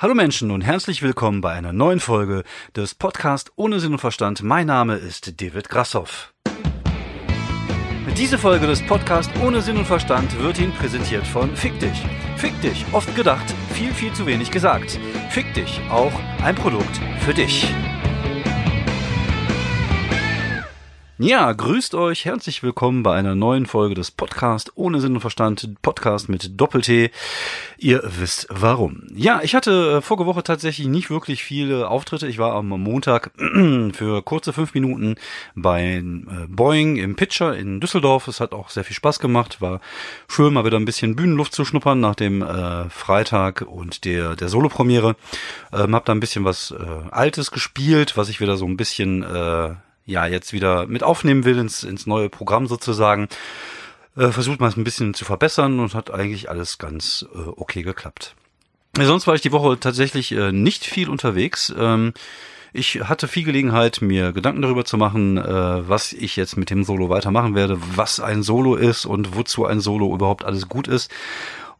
Hallo Menschen und herzlich willkommen bei einer neuen Folge des Podcast ohne Sinn und Verstand. Mein Name ist David Grassoff. Diese Folge des Podcasts ohne Sinn und Verstand wird Ihnen präsentiert von Fick dich. Fick dich, oft gedacht, viel, viel zu wenig gesagt. Fick dich, auch ein Produkt für dich. Ja, grüßt euch, herzlich willkommen bei einer neuen Folge des Podcasts ohne Sinn und Verstand, Podcast mit Doppel-T. Ihr wisst warum. Ja, ich hatte äh, vorige Woche tatsächlich nicht wirklich viele Auftritte. Ich war am Montag für kurze fünf Minuten bei äh, Boeing im Pitcher in Düsseldorf. Es hat auch sehr viel Spaß gemacht. War schön, mal wieder ein bisschen Bühnenluft zu schnuppern nach dem äh, Freitag und der, der Solo-Premiere. Ähm, hab da ein bisschen was Altes gespielt, was ich wieder so ein bisschen ja jetzt wieder mit aufnehmen will ins, ins neue Programm sozusagen. Äh, versucht man es ein bisschen zu verbessern und hat eigentlich alles ganz äh, okay geklappt. Sonst war ich die Woche tatsächlich äh, nicht viel unterwegs. Ähm, ich hatte viel Gelegenheit, mir Gedanken darüber zu machen, äh, was ich jetzt mit dem Solo weitermachen werde, was ein Solo ist und wozu ein Solo überhaupt alles gut ist.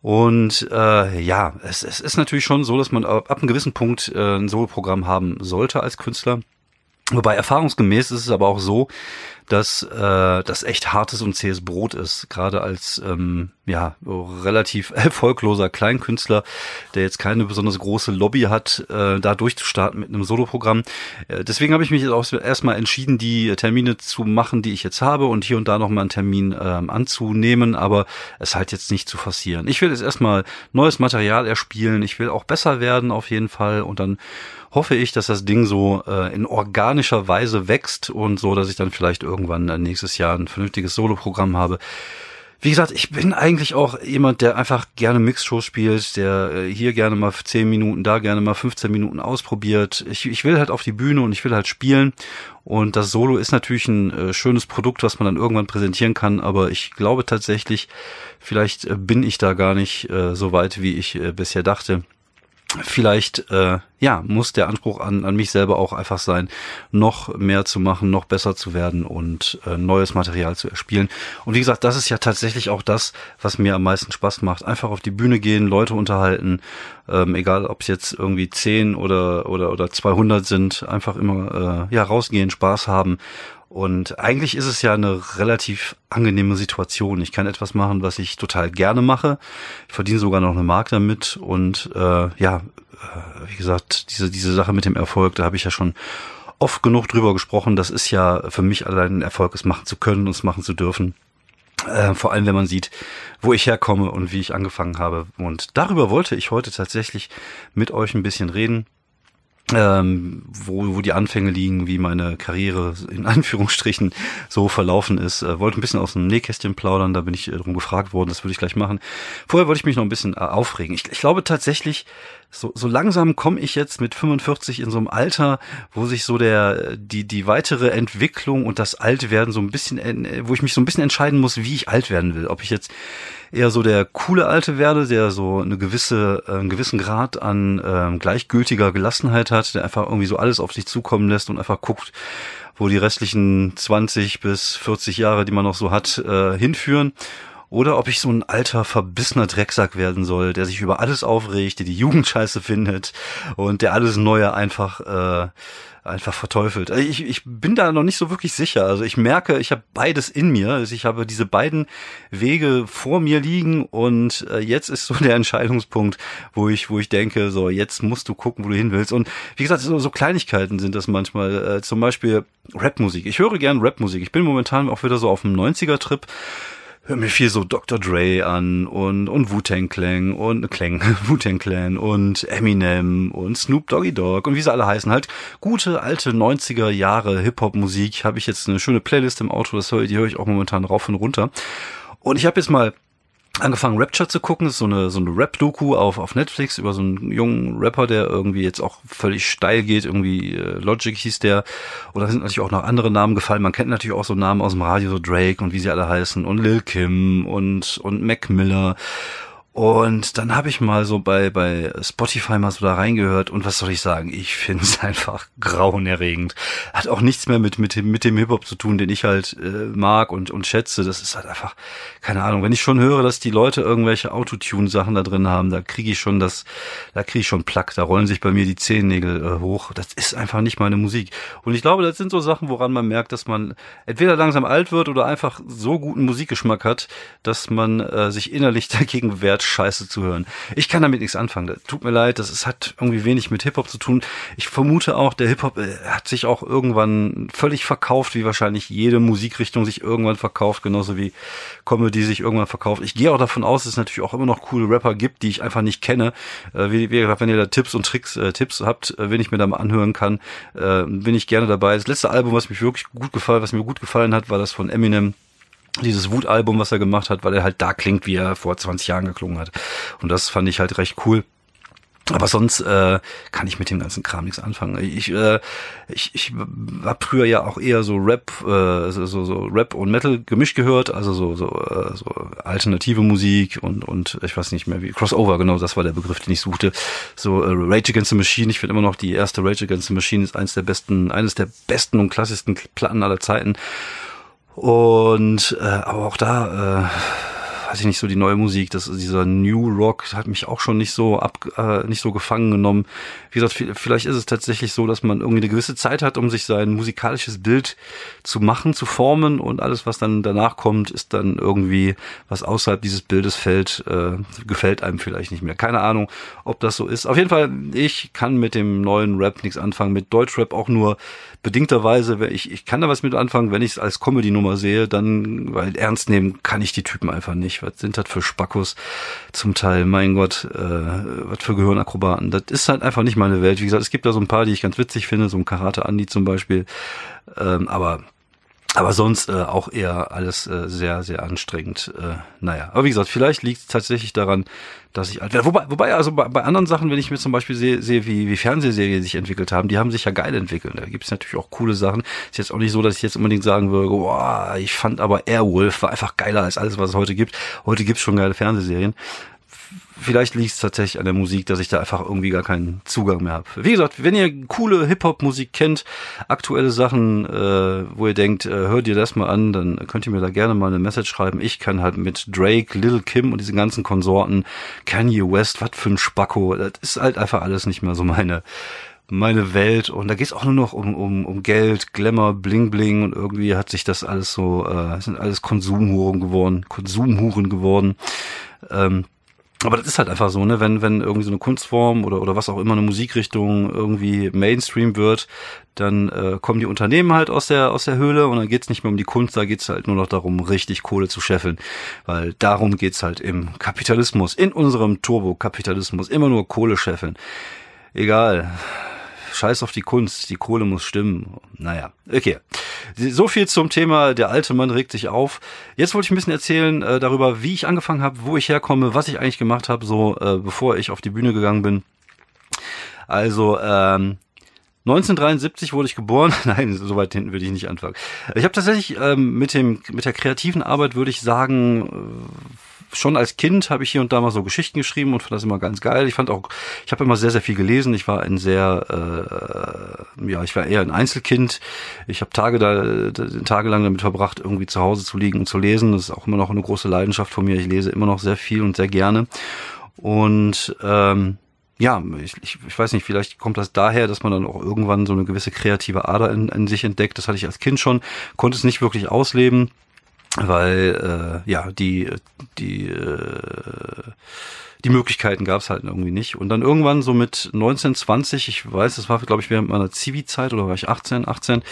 Und äh, ja, es, es ist natürlich schon so, dass man ab, ab einem gewissen Punkt äh, ein Solo-Programm haben sollte als Künstler. Wobei erfahrungsgemäß ist es aber auch so, dass äh, das echt hartes und zähes Brot ist, gerade als ähm, ja relativ erfolgloser Kleinkünstler, der jetzt keine besonders große Lobby hat, äh, da durchzustarten mit einem Soloprogramm. Äh, deswegen habe ich mich jetzt auch erstmal entschieden, die Termine zu machen, die ich jetzt habe und hier und da noch mal einen Termin ähm, anzunehmen, aber es halt jetzt nicht zu forcieren. Ich will jetzt erstmal neues Material erspielen, ich will auch besser werden auf jeden Fall und dann hoffe ich, dass das Ding so äh, in organischer Weise wächst und so, dass ich dann vielleicht irgendwann äh, nächstes Jahr ein vernünftiges Soloprogramm habe. Wie gesagt, ich bin eigentlich auch jemand, der einfach gerne Mixshows spielt, der äh, hier gerne mal 10 Minuten, da gerne mal 15 Minuten ausprobiert. Ich, ich will halt auf die Bühne und ich will halt spielen. Und das Solo ist natürlich ein äh, schönes Produkt, was man dann irgendwann präsentieren kann, aber ich glaube tatsächlich, vielleicht äh, bin ich da gar nicht so weit, wie ich bisher dachte vielleicht äh, ja muss der Anspruch an, an mich selber auch einfach sein, noch mehr zu machen, noch besser zu werden und äh, neues Material zu erspielen. Und wie gesagt, das ist ja tatsächlich auch das, was mir am meisten Spaß macht. Einfach auf die Bühne gehen, Leute unterhalten, ähm, egal ob es jetzt irgendwie 10 oder oder oder 200 sind, einfach immer äh, ja rausgehen, Spaß haben und eigentlich ist es ja eine relativ angenehme Situation. Ich kann etwas machen, was ich total gerne mache. Ich verdiene sogar noch eine Mark damit. Und äh, ja, äh, wie gesagt, diese, diese Sache mit dem Erfolg, da habe ich ja schon oft genug drüber gesprochen. Das ist ja für mich allein ein Erfolg, es machen zu können und es machen zu dürfen. Äh, vor allem, wenn man sieht, wo ich herkomme und wie ich angefangen habe. Und darüber wollte ich heute tatsächlich mit euch ein bisschen reden ähm, wo, wo die Anfänge liegen, wie meine Karriere in Anführungsstrichen so verlaufen ist. Äh, wollte ein bisschen aus dem Nähkästchen plaudern, da bin ich äh, darum gefragt worden, das würde ich gleich machen. Vorher wollte ich mich noch ein bisschen äh, aufregen. Ich, ich glaube tatsächlich, so, so langsam komme ich jetzt mit 45 in so einem Alter, wo sich so der die die weitere Entwicklung und das Altwerden so ein bisschen, wo ich mich so ein bisschen entscheiden muss, wie ich alt werden will. Ob ich jetzt eher so der coole Alte werde, der so eine gewisse, äh, einen gewissen Grad an äh, gleichgültiger Gelassenheit hat, der einfach irgendwie so alles auf sich zukommen lässt und einfach guckt, wo die restlichen 20 bis 40 Jahre, die man noch so hat, äh, hinführen. Oder ob ich so ein alter, verbissener Drecksack werden soll, der sich über alles aufregt, der die Jugend scheiße findet und der alles Neue einfach äh, einfach verteufelt. Also ich, ich bin da noch nicht so wirklich sicher. Also ich merke, ich habe beides in mir. Also ich habe diese beiden Wege vor mir liegen und äh, jetzt ist so der Entscheidungspunkt, wo ich, wo ich denke, so jetzt musst du gucken, wo du hin willst. Und wie gesagt, so, so Kleinigkeiten sind das manchmal. Äh, zum Beispiel Rapmusik. Ich höre gern Rapmusik. Ich bin momentan auch wieder so auf dem 90er-Trip hör mir viel so Dr. Dre an und, und Wu-Tang Clan und Clan, Wu-Tang Clan und Eminem und Snoop Doggy Dogg und wie sie alle heißen. Halt gute alte 90er Jahre Hip-Hop-Musik. Habe ich jetzt eine schöne Playlist im Auto, das höre, die höre ich auch momentan rauf und runter. Und ich habe jetzt mal angefangen Rapture zu gucken, das ist so eine so eine Rap-Doku auf auf Netflix über so einen jungen Rapper, der irgendwie jetzt auch völlig steil geht, irgendwie äh, Logic hieß der. Oder sind natürlich auch noch andere Namen gefallen. Man kennt natürlich auch so Namen aus dem Radio, so Drake und wie sie alle heißen und Lil Kim und und Mac Miller Und dann habe ich mal so bei, bei Spotify mal so da reingehört und was soll ich sagen? Ich finde es einfach grauenerregend. Hat auch nichts mehr mit, mit, dem, mit dem Hip-Hop zu tun, den ich halt äh, mag und, und schätze. Das ist halt einfach, keine Ahnung, wenn ich schon höre, dass die Leute irgendwelche Autotune-Sachen da drin haben, da kriege ich schon das, da kriege ich schon Plack, da rollen sich bei mir die Zehennägel äh, hoch. Das ist einfach nicht meine Musik. Und ich glaube, das sind so Sachen, woran man merkt, dass man entweder langsam alt wird oder einfach so guten Musikgeschmack hat, dass man äh, sich innerlich dagegen wehrt, Scheiße zu hören. Ich kann damit nichts anfangen. Das tut mir leid, das ist, hat irgendwie wenig mit Hip-Hop zu tun. Ich vermute auch, der Hip-Hop äh, hat sich auch irgendwann völlig verkauft, wie wahrscheinlich jede Musikrichtung sich irgendwann verkauft, genauso wie Comedy sich irgendwann verkauft. Ich gehe auch davon aus, dass es natürlich auch immer noch coole Rapper gibt, die ich einfach nicht kenne. Äh, wie, wie gesagt, wenn ihr da Tipps und Tricks, äh, Tipps habt, äh, wenn ich mir da mal anhören kann, äh, bin ich gerne dabei. Das letzte Album, was mich wirklich gut gefallen, was mir gut gefallen hat, war das von Eminem dieses Wut-Album, was er gemacht hat, weil er halt da klingt, wie er vor 20 Jahren geklungen hat. Und das fand ich halt recht cool. Aber sonst äh, kann ich mit dem ganzen Kram nichts anfangen. Ich, äh, ich, ich habe früher ja auch eher so Rap, äh, so, so Rap und Metal gemischt gehört, also so, so, äh, so alternative Musik und, und ich weiß nicht mehr wie, Crossover, genau, das war der Begriff, den ich suchte. So äh, Rage Against the Machine, ich finde immer noch die erste Rage Against the Machine ist eines der besten, eines der besten und klassischsten Platten aller Zeiten. Und äh, aber auch da äh, weiß ich nicht, so die neue Musik, das dieser New Rock hat mich auch schon nicht so ab, äh, nicht so gefangen genommen. Wie gesagt, vielleicht ist es tatsächlich so, dass man irgendwie eine gewisse Zeit hat, um sich sein musikalisches Bild zu machen, zu formen und alles, was dann danach kommt, ist dann irgendwie, was außerhalb dieses Bildes fällt, äh, gefällt einem vielleicht nicht mehr. Keine Ahnung, ob das so ist. Auf jeden Fall, ich kann mit dem neuen Rap nichts anfangen, mit Deutschrap auch nur bedingterweise, ich, ich kann da was mit anfangen, wenn ich es als Comedy-Nummer sehe, dann, weil ernst nehmen kann ich die Typen einfach nicht. Was sind das für Spackos zum Teil? Mein Gott, äh, was für Gehirnakrobaten. Das ist halt einfach nicht meine Welt. Wie gesagt, es gibt da so ein paar, die ich ganz witzig finde, so ein Karate Andi zum Beispiel. Ähm, aber aber sonst äh, auch eher alles äh, sehr, sehr anstrengend. Äh, naja, aber wie gesagt, vielleicht liegt es tatsächlich daran, dass ich alt werde. Wobei, wobei also bei, bei anderen Sachen, wenn ich mir zum Beispiel sehe, sehe wie, wie Fernsehserien sich entwickelt haben, die haben sich ja geil entwickelt. Da gibt es natürlich auch coole Sachen. Ist jetzt auch nicht so, dass ich jetzt unbedingt sagen würde, boah, ich fand aber Airwolf war einfach geiler als alles, was es heute gibt. Heute gibt's schon geile Fernsehserien vielleicht liegt es tatsächlich an der Musik, dass ich da einfach irgendwie gar keinen Zugang mehr habe. Wie gesagt, wenn ihr coole Hip-Hop-Musik kennt, aktuelle Sachen, äh, wo ihr denkt, äh, hört ihr das mal an, dann könnt ihr mir da gerne mal eine Message schreiben. Ich kann halt mit Drake, Little Kim und diesen ganzen Konsorten, Kanye West, was für ein Spacko, das ist halt einfach alles nicht mehr so meine meine Welt und da geht's auch nur noch um, um, um Geld, Glamour, Bling Bling und irgendwie hat sich das alles so, äh, sind alles Konsumhuren geworden, Konsumhuren geworden. Ähm, aber das ist halt einfach so, ne, wenn, wenn irgendwie so eine Kunstform oder, oder was auch immer eine Musikrichtung irgendwie Mainstream wird, dann äh, kommen die Unternehmen halt aus der, aus der Höhle und dann geht's nicht mehr um die Kunst, da geht's halt nur noch darum, richtig Kohle zu scheffeln. Weil darum geht's halt im Kapitalismus, in unserem Turbokapitalismus, immer nur Kohle scheffeln. Egal scheiß auf die Kunst, die Kohle muss stimmen. Naja, okay. So viel zum Thema, der alte Mann regt sich auf. Jetzt wollte ich ein bisschen erzählen äh, darüber, wie ich angefangen habe, wo ich herkomme, was ich eigentlich gemacht habe, so äh, bevor ich auf die Bühne gegangen bin. Also, ähm, 1973 wurde ich geboren. Nein, so weit hinten würde ich nicht anfangen. Ich habe tatsächlich ähm, mit dem mit der kreativen Arbeit würde ich sagen schon als Kind habe ich hier und da mal so Geschichten geschrieben und fand das immer ganz geil. Ich fand auch, ich habe immer sehr, sehr viel gelesen. Ich war ein sehr, äh, ja, ich war eher ein Einzelkind. Ich habe Tage da, tagelang damit verbracht, irgendwie zu Hause zu liegen und zu lesen. Das ist auch immer noch eine große Leidenschaft von mir. Ich lese immer noch sehr viel und sehr gerne. Und ähm, ja, ich, ich, weiß nicht, vielleicht kommt das daher, dass man dann auch irgendwann so eine gewisse kreative Ader in, in sich entdeckt. Das hatte ich als Kind schon, konnte es nicht wirklich ausleben weil äh, ja die die äh, die Möglichkeiten gab es halt irgendwie nicht und dann irgendwann so mit 19 20 ich weiß das war glaube ich während meiner Zivi Zeit oder war ich 18 18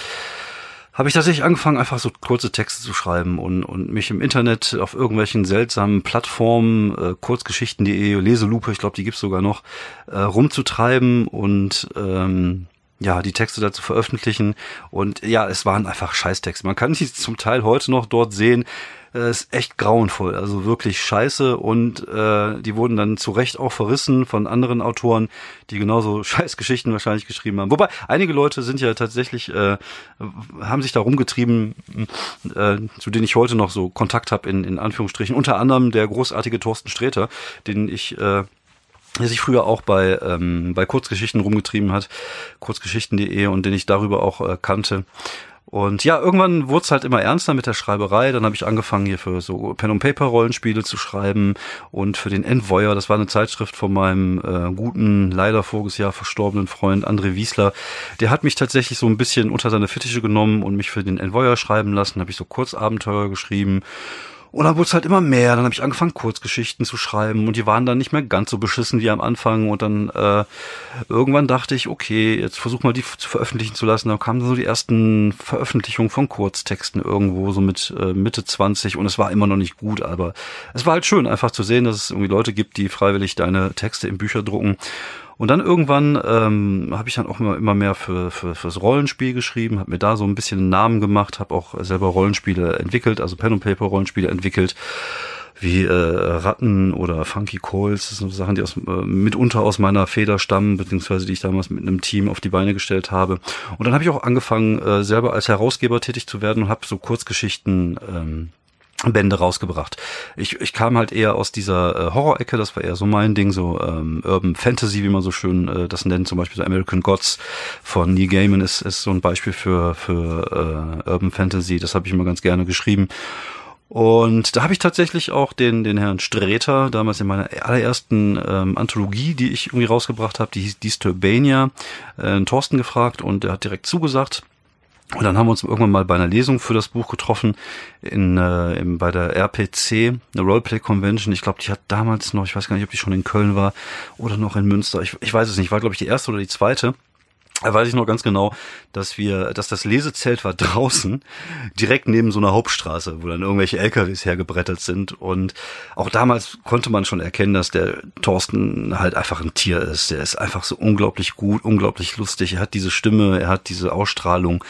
habe ich tatsächlich angefangen, einfach so kurze Texte zu schreiben und, und mich im Internet auf irgendwelchen seltsamen Plattformen, äh, kurzgeschichten.de, Leselupe, ich glaube, die gibt's sogar noch, äh, rumzutreiben und ähm, ja, die Texte dazu veröffentlichen. Und ja, es waren einfach Scheißtexte. Man kann sie zum Teil heute noch dort sehen. Äh, ist echt grauenvoll, also wirklich scheiße und äh, die wurden dann zu Recht auch verrissen von anderen Autoren, die genauso Scheißgeschichten wahrscheinlich geschrieben haben. Wobei einige Leute sind ja tatsächlich äh, haben sich da rumgetrieben, äh, zu denen ich heute noch so Kontakt habe in, in Anführungsstrichen. Unter anderem der großartige Thorsten Sträter, den ich äh, der sich früher auch bei, ähm, bei Kurzgeschichten rumgetrieben hat, kurzgeschichten.de und den ich darüber auch äh, kannte. Und ja, irgendwann wurde es halt immer ernster mit der Schreiberei. Dann habe ich angefangen hier für so Pen-and-Paper-Rollenspiele zu schreiben und für den Envoyer, das war eine Zeitschrift von meinem äh, guten, leider voriges Jahr verstorbenen Freund André Wiesler. Der hat mich tatsächlich so ein bisschen unter seine Fittiche genommen und mich für den Envoyer schreiben lassen. Habe ich so Kurzabenteuer geschrieben und dann wurde es halt immer mehr. Dann habe ich angefangen, Kurzgeschichten zu schreiben und die waren dann nicht mehr ganz so beschissen wie am Anfang. Und dann äh, irgendwann dachte ich, okay, jetzt versuch mal die zu veröffentlichen zu lassen. Dann kamen so die ersten Veröffentlichungen von Kurztexten irgendwo, so mit äh, Mitte 20 und es war immer noch nicht gut, aber es war halt schön, einfach zu sehen, dass es irgendwie Leute gibt, die freiwillig deine Texte in Bücher drucken. Und dann irgendwann ähm, habe ich dann auch immer, immer mehr für, für fürs Rollenspiel geschrieben, habe mir da so ein bisschen einen Namen gemacht, habe auch selber Rollenspiele entwickelt, also Pen and Paper Rollenspiele entwickelt wie äh, Ratten oder Funky Calls, das sind so Sachen, die aus, äh, mitunter aus meiner Feder stammen, beziehungsweise die ich damals mit einem Team auf die Beine gestellt habe. Und dann habe ich auch angefangen, äh, selber als Herausgeber tätig zu werden und habe so Kurzgeschichten ähm, Bände rausgebracht. Ich, ich kam halt eher aus dieser äh, Horror-Ecke, das war eher so mein Ding, so ähm, Urban Fantasy, wie man so schön äh, das nennt, zum Beispiel so American Gods von Neil Gaiman ist, ist so ein Beispiel für, für äh, Urban Fantasy, das habe ich immer ganz gerne geschrieben. Und da habe ich tatsächlich auch den, den Herrn Sträter, damals in meiner allerersten ähm, Anthologie, die ich irgendwie rausgebracht habe, die hieß Disturbania, äh, Thorsten gefragt und er hat direkt zugesagt. Und dann haben wir uns irgendwann mal bei einer Lesung für das Buch getroffen in, äh, in bei der RPC, eine Roleplay Convention. Ich glaube, die hat damals noch, ich weiß gar nicht, ob die schon in Köln war oder noch in Münster. Ich, ich weiß es nicht, war glaube ich die erste oder die zweite. Da weiß ich noch ganz genau, dass wir, dass das Lesezelt war draußen, direkt neben so einer Hauptstraße, wo dann irgendwelche LKWs hergebrettert sind. Und auch damals konnte man schon erkennen, dass der Thorsten halt einfach ein Tier ist. Der ist einfach so unglaublich gut, unglaublich lustig. Er hat diese Stimme, er hat diese Ausstrahlung.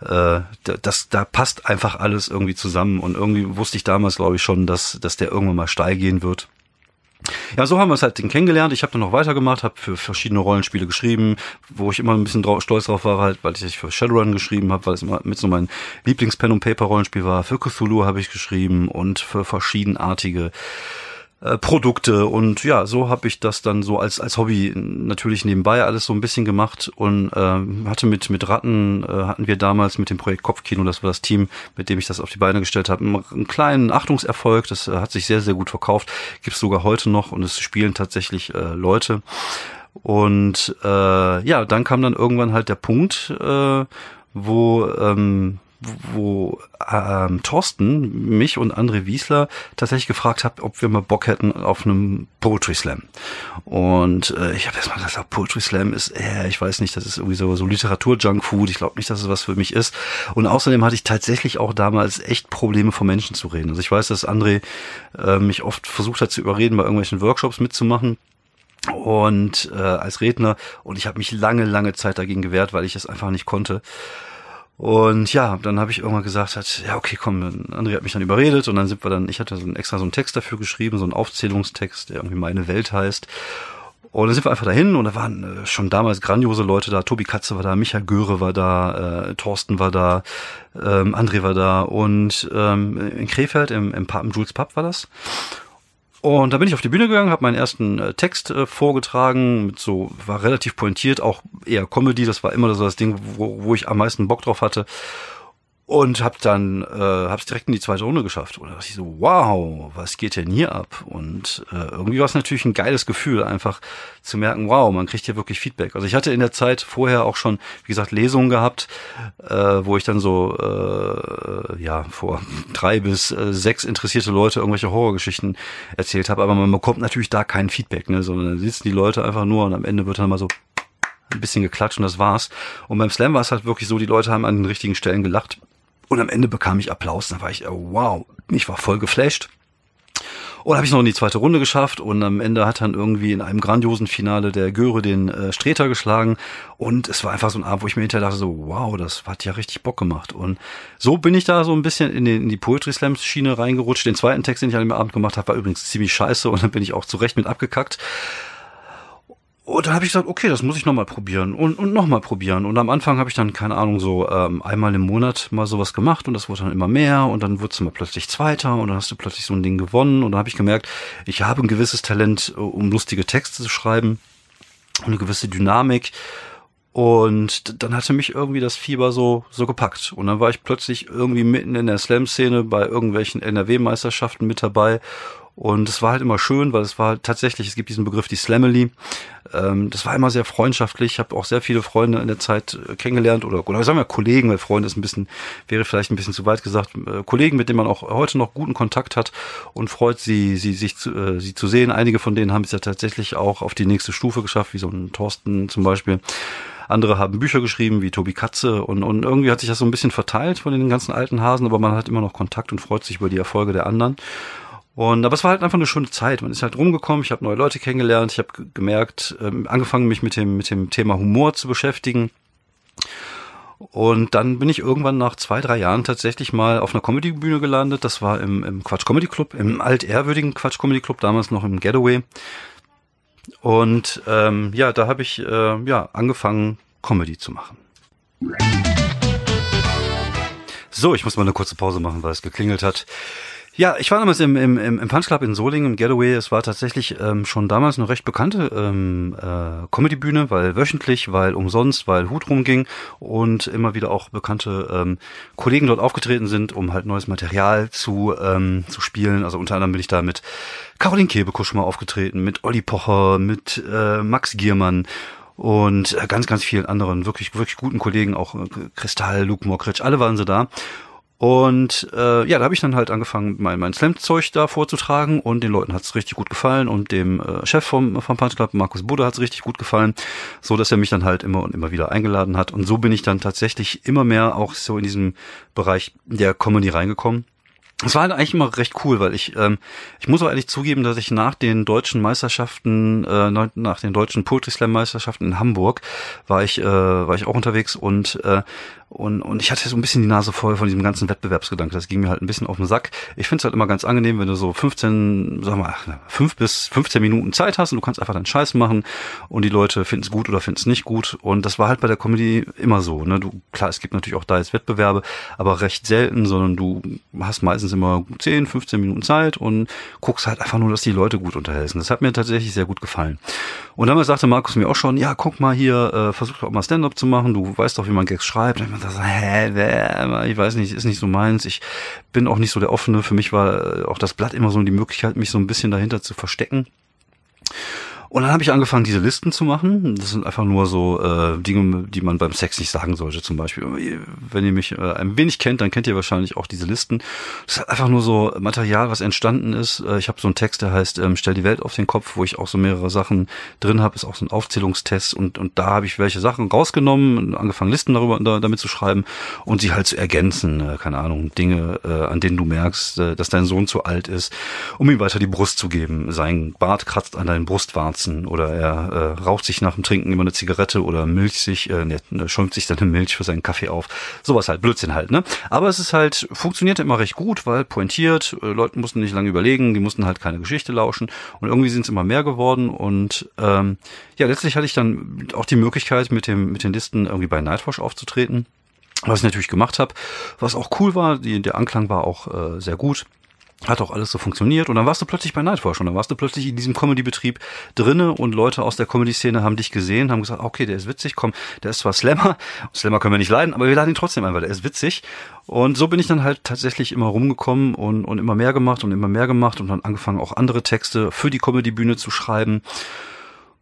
Äh, das, da passt einfach alles irgendwie zusammen. Und irgendwie wusste ich damals, glaube ich, schon, dass, dass der irgendwann mal steil gehen wird. Ja, so haben wir es halt kennengelernt. Ich habe dann noch weitergemacht, habe für verschiedene Rollenspiele geschrieben, wo ich immer ein bisschen drauf, stolz drauf war, halt, weil ich für Shadowrun geschrieben habe, weil es immer mit so mein Lieblings-Pen- und Paper-Rollenspiel war. Für Cthulhu habe ich geschrieben und für verschiedenartige äh, Produkte. Und ja, so habe ich das dann so als als Hobby natürlich nebenbei alles so ein bisschen gemacht. Und äh, hatte mit mit Ratten äh, hatten wir damals mit dem Projekt Kopfkino, das war das Team, mit dem ich das auf die Beine gestellt habe, einen, einen kleinen Achtungserfolg, das äh, hat sich sehr sehr gut verkauft, gibt's sogar heute noch und es spielen tatsächlich äh, Leute. Und äh, ja, dann kam dann irgendwann halt der Punkt, äh, wo ähm, wo ähm, Thorsten mich und André Wiesler tatsächlich gefragt hat, ob wir mal Bock hätten auf einem Poetry Slam. Und äh, ich habe erstmal gesagt, Poetry Slam ist, äh, ich weiß nicht, das ist irgendwie so, so Literatur-Junkfood. Ich glaube nicht, dass es was für mich ist. Und außerdem hatte ich tatsächlich auch damals echt Probleme vor Menschen zu reden. Also ich weiß, dass André äh, mich oft versucht hat zu überreden, bei irgendwelchen Workshops mitzumachen und äh, als Redner und ich habe mich lange lange Zeit dagegen gewehrt, weil ich es einfach nicht konnte. Und ja, dann habe ich irgendwann gesagt, hat, ja, okay, komm, André hat mich dann überredet und dann sind wir dann, ich hatte so ein, extra so einen Text dafür geschrieben, so einen Aufzählungstext, der irgendwie meine Welt heißt. Und dann sind wir einfach dahin und da waren äh, schon damals grandiose Leute da. Tobi Katze war da, Michael Göre war da, äh, Thorsten war da, ähm, André war da und ähm, in Krefeld im, im, im Jules Pub war das. Und da bin ich auf die Bühne gegangen, habe meinen ersten äh, Text äh, vorgetragen, mit so war relativ pointiert, auch eher Comedy, das war immer so das Ding, wo, wo ich am meisten Bock drauf hatte und hab dann äh, hab's direkt in die zweite Runde geschafft. Oder ich so wow was geht denn hier ab? Und äh, irgendwie war es natürlich ein geiles Gefühl einfach zu merken wow man kriegt hier wirklich Feedback. Also ich hatte in der Zeit vorher auch schon wie gesagt Lesungen gehabt äh, wo ich dann so äh, ja vor drei bis äh, sechs interessierte Leute irgendwelche Horrorgeschichten erzählt habe aber man bekommt natürlich da kein Feedback ne? Sondern dann sitzen die Leute einfach nur und am Ende wird dann mal so ein bisschen geklatscht und das war's. Und beim Slam war es halt wirklich so, die Leute haben an den richtigen Stellen gelacht. Und am Ende bekam ich Applaus. Da war ich, oh, wow, ich war voll geflasht. Und habe ich noch in die zweite Runde geschafft und am Ende hat dann irgendwie in einem grandiosen Finale der Göre den äh, Streter geschlagen und es war einfach so ein Abend, wo ich mir hinterher dachte so, wow, das hat ja richtig Bock gemacht und so bin ich da so ein bisschen in, den, in die Poetry Slams Schiene reingerutscht. Den zweiten Text, den ich an dem Abend gemacht habe, war übrigens ziemlich scheiße und dann bin ich auch zurecht mit abgekackt. Und dann habe ich gesagt, okay, das muss ich nochmal probieren und, und nochmal probieren. Und am Anfang habe ich dann, keine Ahnung, so ähm, einmal im Monat mal sowas gemacht und das wurde dann immer mehr und dann wurde es mal plötzlich Zweiter und dann hast du plötzlich so ein Ding gewonnen und dann habe ich gemerkt, ich habe ein gewisses Talent, äh, um lustige Texte zu schreiben und eine gewisse Dynamik. Und dann hatte mich irgendwie das Fieber so, so gepackt. Und dann war ich plötzlich irgendwie mitten in der Slam-Szene bei irgendwelchen NRW-Meisterschaften mit dabei und es war halt immer schön, weil es war tatsächlich, es gibt diesen Begriff die Slamily. Ähm, das war immer sehr freundschaftlich. Ich habe auch sehr viele Freunde in der Zeit äh, kennengelernt oder, oder sagen wir Kollegen, weil Freunde ist ein bisschen, wäre vielleicht ein bisschen zu weit gesagt, äh, Kollegen, mit denen man auch heute noch guten Kontakt hat und freut sie, sie sich zu, äh, sie zu sehen. Einige von denen haben es ja tatsächlich auch auf die nächste Stufe geschafft, wie so ein Thorsten zum Beispiel. Andere haben Bücher geschrieben, wie Tobi Katze und, und irgendwie hat sich das so ein bisschen verteilt von den ganzen alten Hasen, aber man hat immer noch Kontakt und freut sich über die Erfolge der anderen. Und aber es war halt einfach eine schöne Zeit. Man ist halt rumgekommen, ich habe neue Leute kennengelernt, ich habe gemerkt, ähm, angefangen mich mit dem mit dem Thema Humor zu beschäftigen. Und dann bin ich irgendwann nach zwei, drei Jahren tatsächlich mal auf einer Comedy-Bühne gelandet. Das war im, im Quatsch Comedy Club, im altehrwürdigen Quatsch Comedy Club, damals noch im Getaway. Und ähm, ja, da habe ich äh, ja angefangen, Comedy zu machen. So, ich muss mal eine kurze Pause machen, weil es geklingelt hat. Ja, ich war damals im, im, im Punch Club in Solingen, im Getaway. Es war tatsächlich ähm, schon damals eine recht bekannte ähm, äh, Comedy-Bühne, weil wöchentlich, weil umsonst, weil Hut rumging und immer wieder auch bekannte ähm, Kollegen dort aufgetreten sind, um halt neues Material zu, ähm, zu spielen. Also unter anderem bin ich da mit Caroline Kebekus schon mal aufgetreten, mit Olli Pocher, mit äh, Max Giermann und äh, ganz, ganz vielen anderen wirklich, wirklich guten Kollegen, auch äh, Kristall, Luke Mockridge, alle waren sie da. Und äh, ja, da habe ich dann halt angefangen, mein, mein Slam-Zeug da vorzutragen und den Leuten hat's richtig gut gefallen und dem äh, Chef vom, vom Punch Club, Markus Bude, hat's richtig gut gefallen, so dass er mich dann halt immer und immer wieder eingeladen hat. Und so bin ich dann tatsächlich immer mehr auch so in diesem Bereich der Comedy reingekommen. Es war halt eigentlich immer recht cool, weil ich, ähm, ich muss auch ehrlich zugeben, dass ich nach den deutschen Meisterschaften, äh, nach den deutschen Poetry Slam Meisterschaften in Hamburg, war ich, äh, war ich auch unterwegs und äh, und, und ich hatte so ein bisschen die Nase voll von diesem ganzen Wettbewerbsgedanke. Das ging mir halt ein bisschen auf den Sack. Ich finde es halt immer ganz angenehm, wenn du so 15, sag mal, 5 bis 15 Minuten Zeit hast und du kannst einfach deinen Scheiß machen und die Leute finden es gut oder finden es nicht gut. Und das war halt bei der Comedy immer so. Ne? Du, klar, es gibt natürlich auch da jetzt Wettbewerbe, aber recht selten, sondern du hast meistens immer 10, 15 Minuten Zeit und guckst halt einfach nur, dass die Leute gut unterhelfen. Das hat mir tatsächlich sehr gut gefallen. Und damals sagte Markus mir auch schon, ja, guck mal hier, äh, versuch doch mal Stand-up zu machen, du weißt doch, wie man Gags schreibt. Und ich dachte, hä, ich weiß nicht, ist nicht so meins. Ich bin auch nicht so der Offene. Für mich war äh, auch das Blatt immer so die Möglichkeit, mich so ein bisschen dahinter zu verstecken. Und dann habe ich angefangen, diese Listen zu machen. Das sind einfach nur so äh, Dinge, die man beim Sex nicht sagen sollte. Zum Beispiel, wenn ihr mich äh, ein wenig kennt, dann kennt ihr wahrscheinlich auch diese Listen. Das ist einfach nur so Material, was entstanden ist. Äh, ich habe so einen Text, der heißt ähm, Stell die Welt auf den Kopf, wo ich auch so mehrere Sachen drin habe. Ist auch so ein Aufzählungstest und und da habe ich welche Sachen rausgenommen und angefangen, Listen darüber da, damit zu schreiben und sie halt zu ergänzen. Äh, keine Ahnung, Dinge, äh, an denen du merkst, äh, dass dein Sohn zu alt ist, um ihm weiter die Brust zu geben. Sein Bart kratzt an deinen Brustwarzen Schmerzen oder er äh, raucht sich nach dem Trinken immer eine Zigarette oder milch sich, äh, ne, schäumt sich dann eine Milch für seinen Kaffee auf. Sowas halt, Blödsinn halt, ne? Aber es ist halt, funktioniert immer recht gut, weil pointiert, äh, Leute mussten nicht lange überlegen, die mussten halt keine Geschichte lauschen und irgendwie sind es immer mehr geworden und ähm, ja, letztlich hatte ich dann auch die Möglichkeit, mit dem mit den Listen irgendwie bei Nightwatch aufzutreten was ich natürlich gemacht habe, was auch cool war, die, der Anklang war auch äh, sehr gut. Hat auch alles so funktioniert und dann warst du plötzlich bei Nightwatch und dann warst du plötzlich in diesem Comedy-Betrieb drinne und Leute aus der Comedy-Szene haben dich gesehen, haben gesagt, okay, der ist witzig, komm, der ist zwar Slammer, Slammer können wir nicht leiden, aber wir laden ihn trotzdem ein, weil der ist witzig. Und so bin ich dann halt tatsächlich immer rumgekommen und, und immer mehr gemacht und immer mehr gemacht und dann angefangen auch andere Texte für die Comedy-Bühne zu schreiben.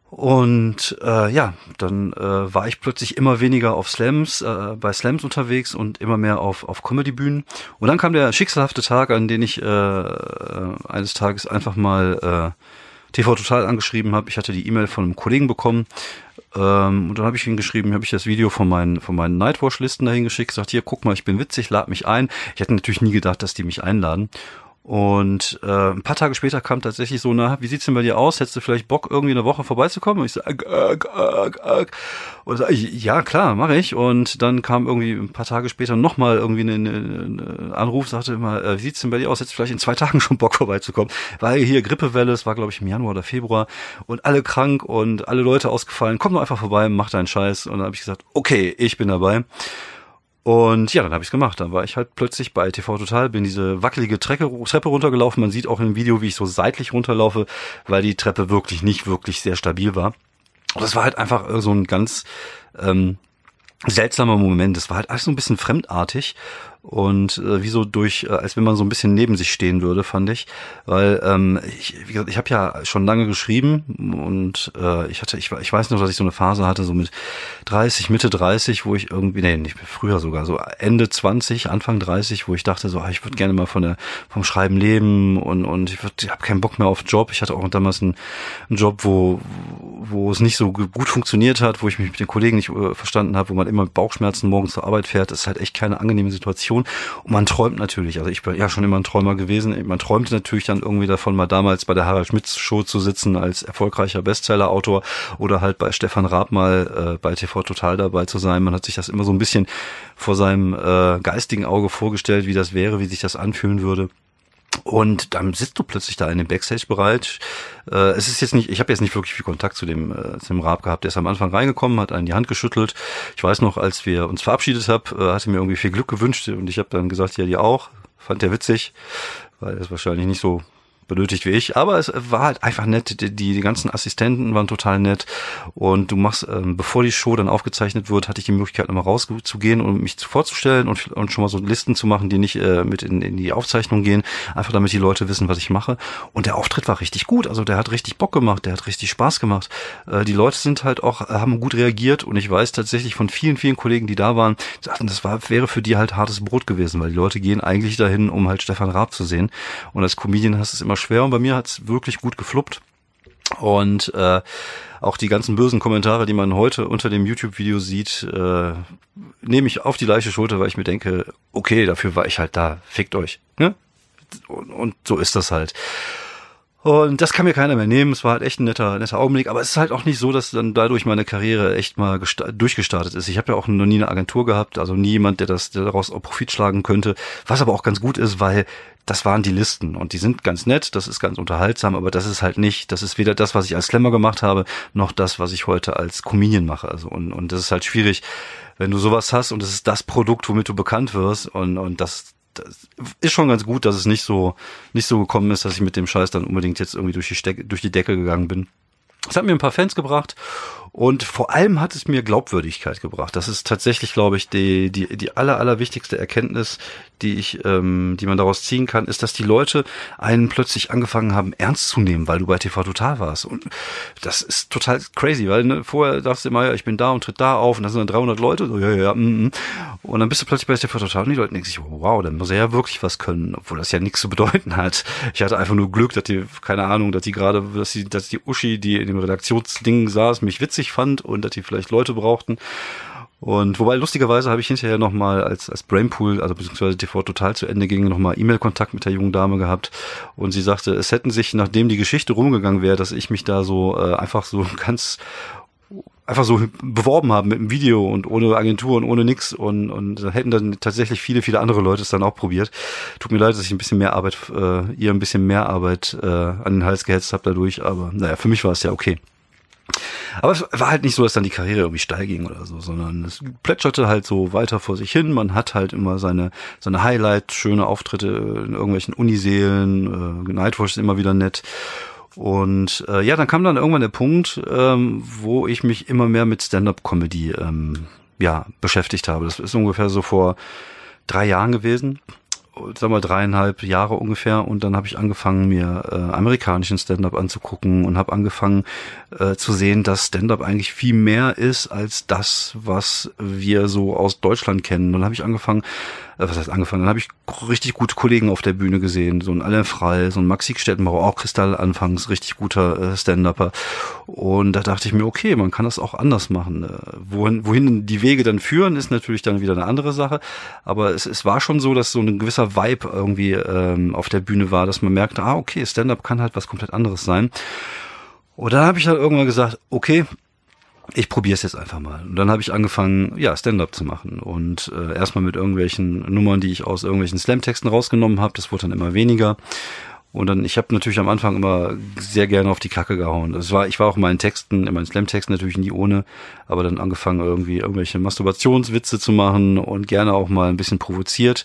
Und äh, ja, dann äh, war ich plötzlich immer weniger auf Slams, äh, bei Slams unterwegs und immer mehr auf, auf Comedy-Bühnen. Und dann kam der schicksalhafte Tag, an den ich äh, äh eines Tages einfach mal äh, TV Total angeschrieben habe. Ich hatte die E-Mail von einem Kollegen bekommen. Ähm, und dann habe ich ihn geschrieben, habe ich das Video von meinen, von meinen Nightwatch-Listen dahin geschickt, gesagt, hier, guck mal, ich bin witzig, lad mich ein. Ich hätte natürlich nie gedacht, dass die mich einladen. Und äh, ein paar Tage später kam tatsächlich so, na, wie sieht's denn bei dir aus? Hättest du vielleicht Bock, irgendwie eine Woche vorbeizukommen? Und ich so, ag, ag, ag, ag. Und so, ja, klar, mache ich. Und dann kam irgendwie ein paar Tage später nochmal irgendwie ein, ein Anruf, sagte immer, äh, wie sieht's denn bei dir aus? Hättest du vielleicht in zwei Tagen schon Bock vorbeizukommen? Weil hier Grippewelle, es war glaube ich im Januar oder Februar und alle krank und alle Leute ausgefallen. Komm doch einfach vorbei, mach deinen Scheiß. Und dann habe ich gesagt, okay, ich bin dabei. Und ja, dann habe ich gemacht. Dann war ich halt plötzlich bei TV Total, bin diese wackelige Treppe, Treppe runtergelaufen. Man sieht auch im Video, wie ich so seitlich runterlaufe, weil die Treppe wirklich nicht wirklich sehr stabil war. Und das war halt einfach so ein ganz ähm, seltsamer Moment. Das war halt alles so ein bisschen fremdartig und äh, wie so durch, äh, als wenn man so ein bisschen neben sich stehen würde, fand ich, weil ähm, ich, wie gesagt, ich habe ja schon lange geschrieben und äh, ich hatte, ich, ich weiß noch, dass ich so eine Phase hatte, so mit 30, Mitte 30, wo ich irgendwie, nee, nicht früher sogar, so Ende 20, Anfang 30, wo ich dachte, so, ah, ich würde gerne mal von der vom Schreiben leben und und ich, würd, ich habe keinen Bock mehr auf Job. Ich hatte auch damals einen, einen Job, wo wo es nicht so gut funktioniert hat, wo ich mich mit den Kollegen nicht äh, verstanden habe, wo man immer mit Bauchschmerzen morgens zur Arbeit fährt. Das ist halt echt keine angenehme Situation. Situation. Und man träumt natürlich, also ich bin ja schon immer ein Träumer gewesen, man träumte natürlich dann irgendwie davon, mal damals bei der Harald Schmitz Show zu sitzen als erfolgreicher Bestseller-Autor oder halt bei Stefan Raab mal äh, bei TV Total dabei zu sein. Man hat sich das immer so ein bisschen vor seinem äh, geistigen Auge vorgestellt, wie das wäre, wie sich das anfühlen würde. Und dann sitzt du plötzlich da in dem Backstage-Bereich. Äh, es ist jetzt nicht, ich habe jetzt nicht wirklich viel Kontakt zu dem, äh, zu dem Raab gehabt. Der ist am Anfang reingekommen, hat einen die Hand geschüttelt. Ich weiß noch, als wir uns verabschiedet haben, äh, hatte mir irgendwie viel Glück gewünscht und ich habe dann gesagt, ja, die auch. Fand der witzig, weil es wahrscheinlich nicht so benötigt wie ich, aber es war halt einfach nett. Die, die ganzen Assistenten waren total nett und du machst, ähm, bevor die Show dann aufgezeichnet wird, hatte ich die Möglichkeit, nochmal rauszugehen und mich vorzustellen und, und schon mal so Listen zu machen, die nicht äh, mit in, in die Aufzeichnung gehen, einfach damit die Leute wissen, was ich mache. Und der Auftritt war richtig gut, also der hat richtig Bock gemacht, der hat richtig Spaß gemacht. Äh, die Leute sind halt auch, äh, haben gut reagiert und ich weiß tatsächlich von vielen, vielen Kollegen, die da waren, sagten, das war, wäre für die halt hartes Brot gewesen, weil die Leute gehen eigentlich dahin, um halt Stefan Raab zu sehen. Und als Comedian hast du es immer schwer und bei mir hat's wirklich gut gefluppt. Und äh, auch die ganzen bösen Kommentare, die man heute unter dem YouTube-Video sieht, äh, nehme ich auf die leichte Schulter, weil ich mir denke, okay, dafür war ich halt da, fickt euch. Ne? Und, und so ist das halt. Und das kann mir keiner mehr nehmen. Es war halt echt ein netter, netter Augenblick. Aber es ist halt auch nicht so, dass dann dadurch meine Karriere echt mal durchgestartet ist. Ich habe ja auch noch nie eine Agentur gehabt, also nie jemand, der das der daraus auch Profit schlagen könnte. Was aber auch ganz gut ist, weil das waren die Listen und die sind ganz nett, das ist ganz unterhaltsam, aber das ist halt nicht, das ist weder das, was ich als Slammer gemacht habe, noch das, was ich heute als Comedian mache. Also und, und das ist halt schwierig, wenn du sowas hast und es ist das Produkt, womit du bekannt wirst und, und das, das ist schon ganz gut, dass es nicht so, nicht so gekommen ist, dass ich mit dem Scheiß dann unbedingt jetzt irgendwie durch die, Ste durch die Decke gegangen bin. Es hat mir ein paar Fans gebracht und vor allem hat es mir Glaubwürdigkeit gebracht. Das ist tatsächlich, glaube ich, die, die, die aller, allerwichtigste Erkenntnis, die ich, ähm, die man daraus ziehen kann, ist, dass die Leute einen plötzlich angefangen haben, ernst zu nehmen, weil du bei TV Total warst. Und das ist total crazy, weil ne, vorher dachtest du immer, ja, ich bin da und tritt da auf und da sind dann 300 Leute, so, ja, ja, mm, mm. Und dann bist du plötzlich bei TV Total und die Leute denken sich, wow, dann muss er ja wirklich was können, obwohl das ja nichts zu bedeuten hat. Ich hatte einfach nur Glück, dass die, keine Ahnung, dass die gerade, dass die, dass die Uschi, die in dem Redaktionsding saß, mich witzig fand und dass die vielleicht Leute brauchten. Und wobei lustigerweise habe ich hinterher nochmal als, als Brainpool, also beziehungsweise TV Total zu Ende ging, nochmal E-Mail-Kontakt mit der jungen Dame gehabt. Und sie sagte, es hätten sich, nachdem die Geschichte rumgegangen wäre, dass ich mich da so äh, einfach so ganz einfach so beworben haben mit einem Video und ohne Agentur und ohne nix und, und da hätten dann tatsächlich viele, viele andere Leute es dann auch probiert. Tut mir leid, dass ich ein bisschen mehr Arbeit, äh, ihr ein bisschen mehr Arbeit äh, an den Hals gehetzt habe dadurch, aber naja, für mich war es ja okay. Aber es war halt nicht so, dass dann die Karriere irgendwie steil ging oder so, sondern es plätscherte halt so weiter vor sich hin. Man hat halt immer seine, seine Highlight, schöne Auftritte in irgendwelchen Uniseelen, äh, Nightwatch ist immer wieder nett. Und äh, ja, dann kam dann irgendwann der Punkt, ähm, wo ich mich immer mehr mit Stand-up-Comedy ähm, ja, beschäftigt habe. Das ist ungefähr so vor drei Jahren gewesen sag mal dreieinhalb Jahre ungefähr und dann habe ich angefangen mir äh, amerikanischen Stand-up anzugucken und habe angefangen äh, zu sehen, dass Stand-up eigentlich viel mehr ist als das, was wir so aus Deutschland kennen. Dann habe ich angefangen was heißt angefangen, dann habe ich richtig gute Kollegen auf der Bühne gesehen, so ein Alain Frei, so ein Maxi Stettenbauer, auch Kristall anfangs, richtig guter äh, Stand-Upper. Und da dachte ich mir, okay, man kann das auch anders machen. Äh, wohin, wohin die Wege dann führen, ist natürlich dann wieder eine andere Sache. Aber es, es war schon so, dass so ein gewisser Vibe irgendwie ähm, auf der Bühne war, dass man merkte, ah, okay, Stand-up kann halt was komplett anderes sein. Und dann habe ich dann irgendwann gesagt, okay, ich probiere es jetzt einfach mal. Und dann habe ich angefangen, ja, Stand-up zu machen. Und äh, erstmal mit irgendwelchen Nummern, die ich aus irgendwelchen Slam-Texten rausgenommen habe. Das wurde dann immer weniger. Und dann, ich habe natürlich am Anfang immer sehr gerne auf die Kacke gehauen. Das war, ich war auch in meinen Texten, in meinen Slam-Texten natürlich nie ohne, aber dann angefangen irgendwie irgendwelche Masturbationswitze zu machen und gerne auch mal ein bisschen provoziert.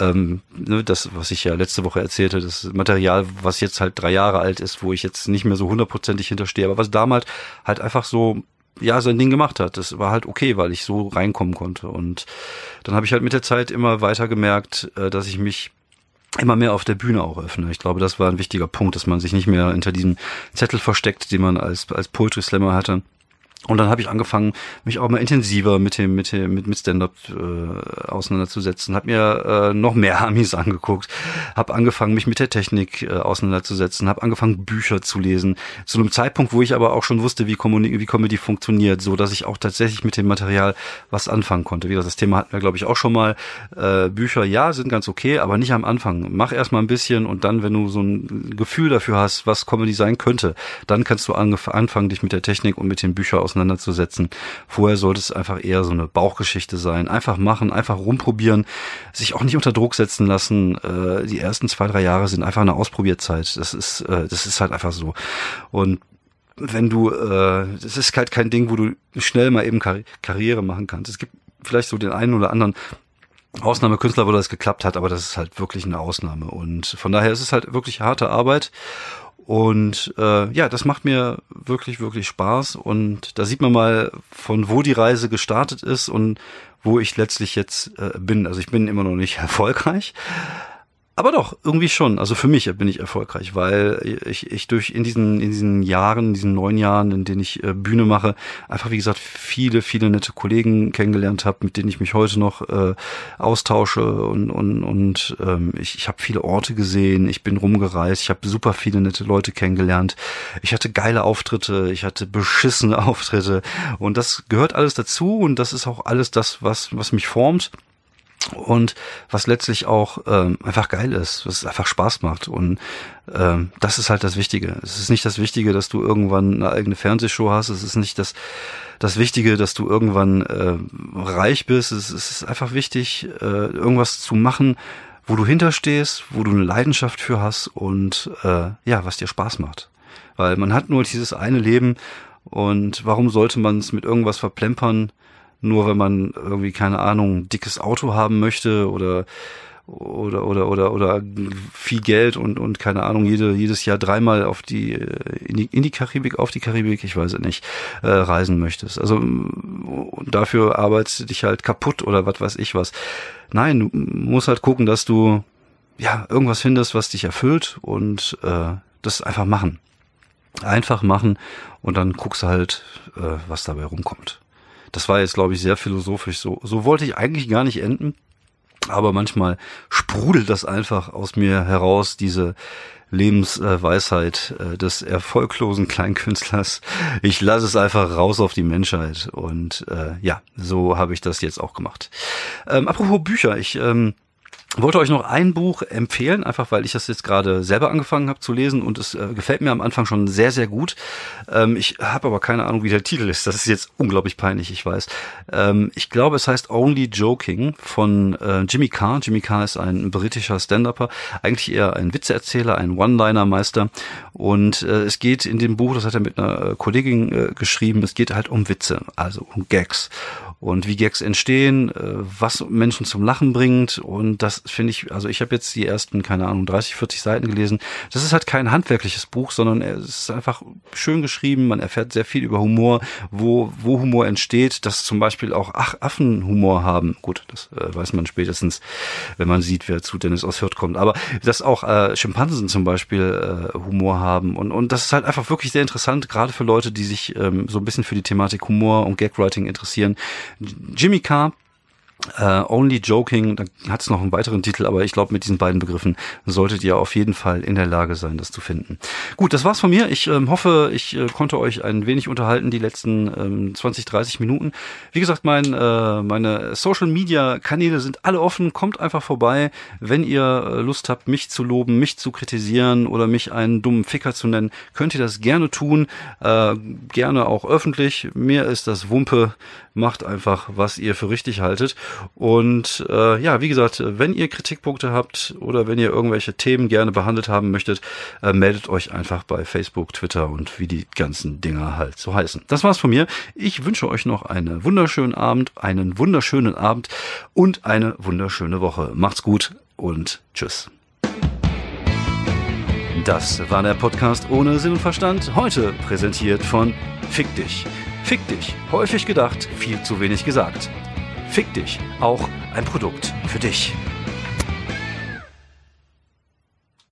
Ähm, ne, das, was ich ja letzte Woche erzählte, das Material, was jetzt halt drei Jahre alt ist, wo ich jetzt nicht mehr so hundertprozentig hinterstehe, aber was damals halt einfach so ja sein Ding gemacht hat. Das war halt okay, weil ich so reinkommen konnte. Und dann habe ich halt mit der Zeit immer weiter gemerkt, äh, dass ich mich immer mehr auf der Bühne auch öffne. Ich glaube, das war ein wichtiger Punkt, dass man sich nicht mehr hinter diesem Zettel versteckt, den man als, als Poetry Slammer hatte, und dann habe ich angefangen, mich auch mal intensiver mit dem mit dem mit, mit Stand-up äh, auseinanderzusetzen. Habe mir äh, noch mehr Amis angeguckt, habe angefangen, mich mit der Technik äh, auseinanderzusetzen, habe angefangen, Bücher zu lesen. Zu einem Zeitpunkt, wo ich aber auch schon wusste, wie, Comedy, wie Comedy funktioniert, so dass ich auch tatsächlich mit dem Material was anfangen konnte. Wie das Thema hatten wir, glaube ich, auch schon mal. Äh, Bücher, ja, sind ganz okay, aber nicht am Anfang. Mach erstmal ein bisschen und dann, wenn du so ein Gefühl dafür hast, was Comedy sein könnte, dann kannst du anfangen, dich mit der Technik und mit den Büchern auseinanderzusetzen. Vorher sollte es einfach eher so eine Bauchgeschichte sein. Einfach machen, einfach rumprobieren, sich auch nicht unter Druck setzen lassen. Äh, die ersten zwei, drei Jahre sind einfach eine Ausprobierzeit. Das ist, äh, das ist halt einfach so. Und wenn du, äh, das ist halt kein Ding, wo du schnell mal eben Karri Karriere machen kannst. Es gibt vielleicht so den einen oder anderen Ausnahmekünstler, wo das geklappt hat, aber das ist halt wirklich eine Ausnahme. Und von daher ist es halt wirklich harte Arbeit. Und äh, ja, das macht mir wirklich, wirklich Spaß. Und da sieht man mal, von wo die Reise gestartet ist und wo ich letztlich jetzt äh, bin. Also ich bin immer noch nicht erfolgreich, aber doch, irgendwie schon. Also für mich bin ich erfolgreich, weil ich, ich durch in diesen, in diesen Jahren, in diesen neun Jahren, in denen ich äh, Bühne mache, einfach wie gesagt viele, viele nette Kollegen kennengelernt habe, mit denen ich mich heute noch äh, austausche und, und, und ähm, ich, ich habe viele Orte gesehen, ich bin rumgereist, ich habe super viele nette Leute kennengelernt. Ich hatte geile Auftritte, ich hatte beschissene Auftritte und das gehört alles dazu und das ist auch alles das, was, was mich formt und was letztlich auch ähm, einfach geil ist, was einfach Spaß macht und ähm, das ist halt das Wichtige. Es ist nicht das Wichtige, dass du irgendwann eine eigene Fernsehshow hast. Es ist nicht das das Wichtige, dass du irgendwann äh, reich bist. Es, es ist einfach wichtig, äh, irgendwas zu machen, wo du hinterstehst, wo du eine Leidenschaft für hast und äh, ja, was dir Spaß macht. Weil man hat nur dieses eine Leben und warum sollte man es mit irgendwas verplempern? Nur wenn man irgendwie, keine Ahnung, dickes Auto haben möchte oder oder oder oder oder viel Geld und und keine Ahnung jede jedes Jahr dreimal auf die in die in die Karibik auf die Karibik ich weiß es nicht äh, reisen möchtest. Also dafür arbeitest du dich halt kaputt oder was weiß ich was. Nein du musst halt gucken dass du ja irgendwas findest was dich erfüllt und äh, das einfach machen. Einfach machen und dann guckst halt äh, was dabei rumkommt das war jetzt, glaube ich, sehr philosophisch. So, so wollte ich eigentlich gar nicht enden. Aber manchmal sprudelt das einfach aus mir heraus, diese Lebensweisheit äh, des erfolglosen Kleinkünstlers. Ich lasse es einfach raus auf die Menschheit. Und äh, ja, so habe ich das jetzt auch gemacht. Ähm, apropos Bücher, ich ähm, wollte euch noch ein Buch empfehlen, einfach weil ich das jetzt gerade selber angefangen habe zu lesen und es äh, gefällt mir am Anfang schon sehr, sehr gut. Ähm, ich habe aber keine Ahnung, wie der Titel ist. Das ist jetzt unglaublich peinlich, ich weiß. Ähm, ich glaube, es heißt Only Joking von äh, Jimmy Carr. Jimmy Carr ist ein britischer Stand-Upper, eigentlich eher ein Witzeerzähler, ein One-Liner-Meister. Und äh, es geht in dem Buch, das hat er mit einer äh, Kollegin äh, geschrieben, es geht halt um Witze, also um Gags und wie Gags entstehen, äh, was Menschen zum Lachen bringt. Und das finde ich, also ich habe jetzt die ersten, keine Ahnung, 30, 40 Seiten gelesen. Das ist halt kein handwerkliches Buch, sondern es ist einfach schön geschrieben. Man erfährt sehr viel über Humor, wo, wo Humor entsteht, dass zum Beispiel auch Ach, Affen Humor haben. Gut, das äh, weiß man spätestens, wenn man sieht, wer zu Dennis aus Hürth kommt. Aber dass auch äh, Schimpansen zum Beispiel äh, Humor haben. Und, und das ist halt einfach wirklich sehr interessant, gerade für Leute, die sich ähm, so ein bisschen für die Thematik Humor und Gagwriting interessieren Jimmy Carr Uh, Only Joking, da hat es noch einen weiteren Titel, aber ich glaube, mit diesen beiden Begriffen solltet ihr auf jeden Fall in der Lage sein, das zu finden. Gut, das war's von mir. Ich ähm, hoffe, ich äh, konnte euch ein wenig unterhalten die letzten ähm, 20, 30 Minuten. Wie gesagt, mein, äh, meine Social Media Kanäle sind alle offen. Kommt einfach vorbei, wenn ihr äh, Lust habt, mich zu loben, mich zu kritisieren oder mich einen dummen Ficker zu nennen, könnt ihr das gerne tun. Äh, gerne auch öffentlich. Mir ist das Wumpe. Macht einfach, was ihr für richtig haltet. Und äh, ja, wie gesagt, wenn ihr Kritikpunkte habt oder wenn ihr irgendwelche Themen gerne behandelt haben möchtet, äh, meldet euch einfach bei Facebook, Twitter und wie die ganzen Dinger halt so heißen. Das war's von mir. Ich wünsche euch noch einen wunderschönen Abend, einen wunderschönen Abend und eine wunderschöne Woche. Macht's gut und tschüss. Das war der Podcast ohne Sinn und Verstand, heute präsentiert von Fick dich. Fick dich. Häufig gedacht, viel zu wenig gesagt. Fick dich. Auch ein Produkt für dich.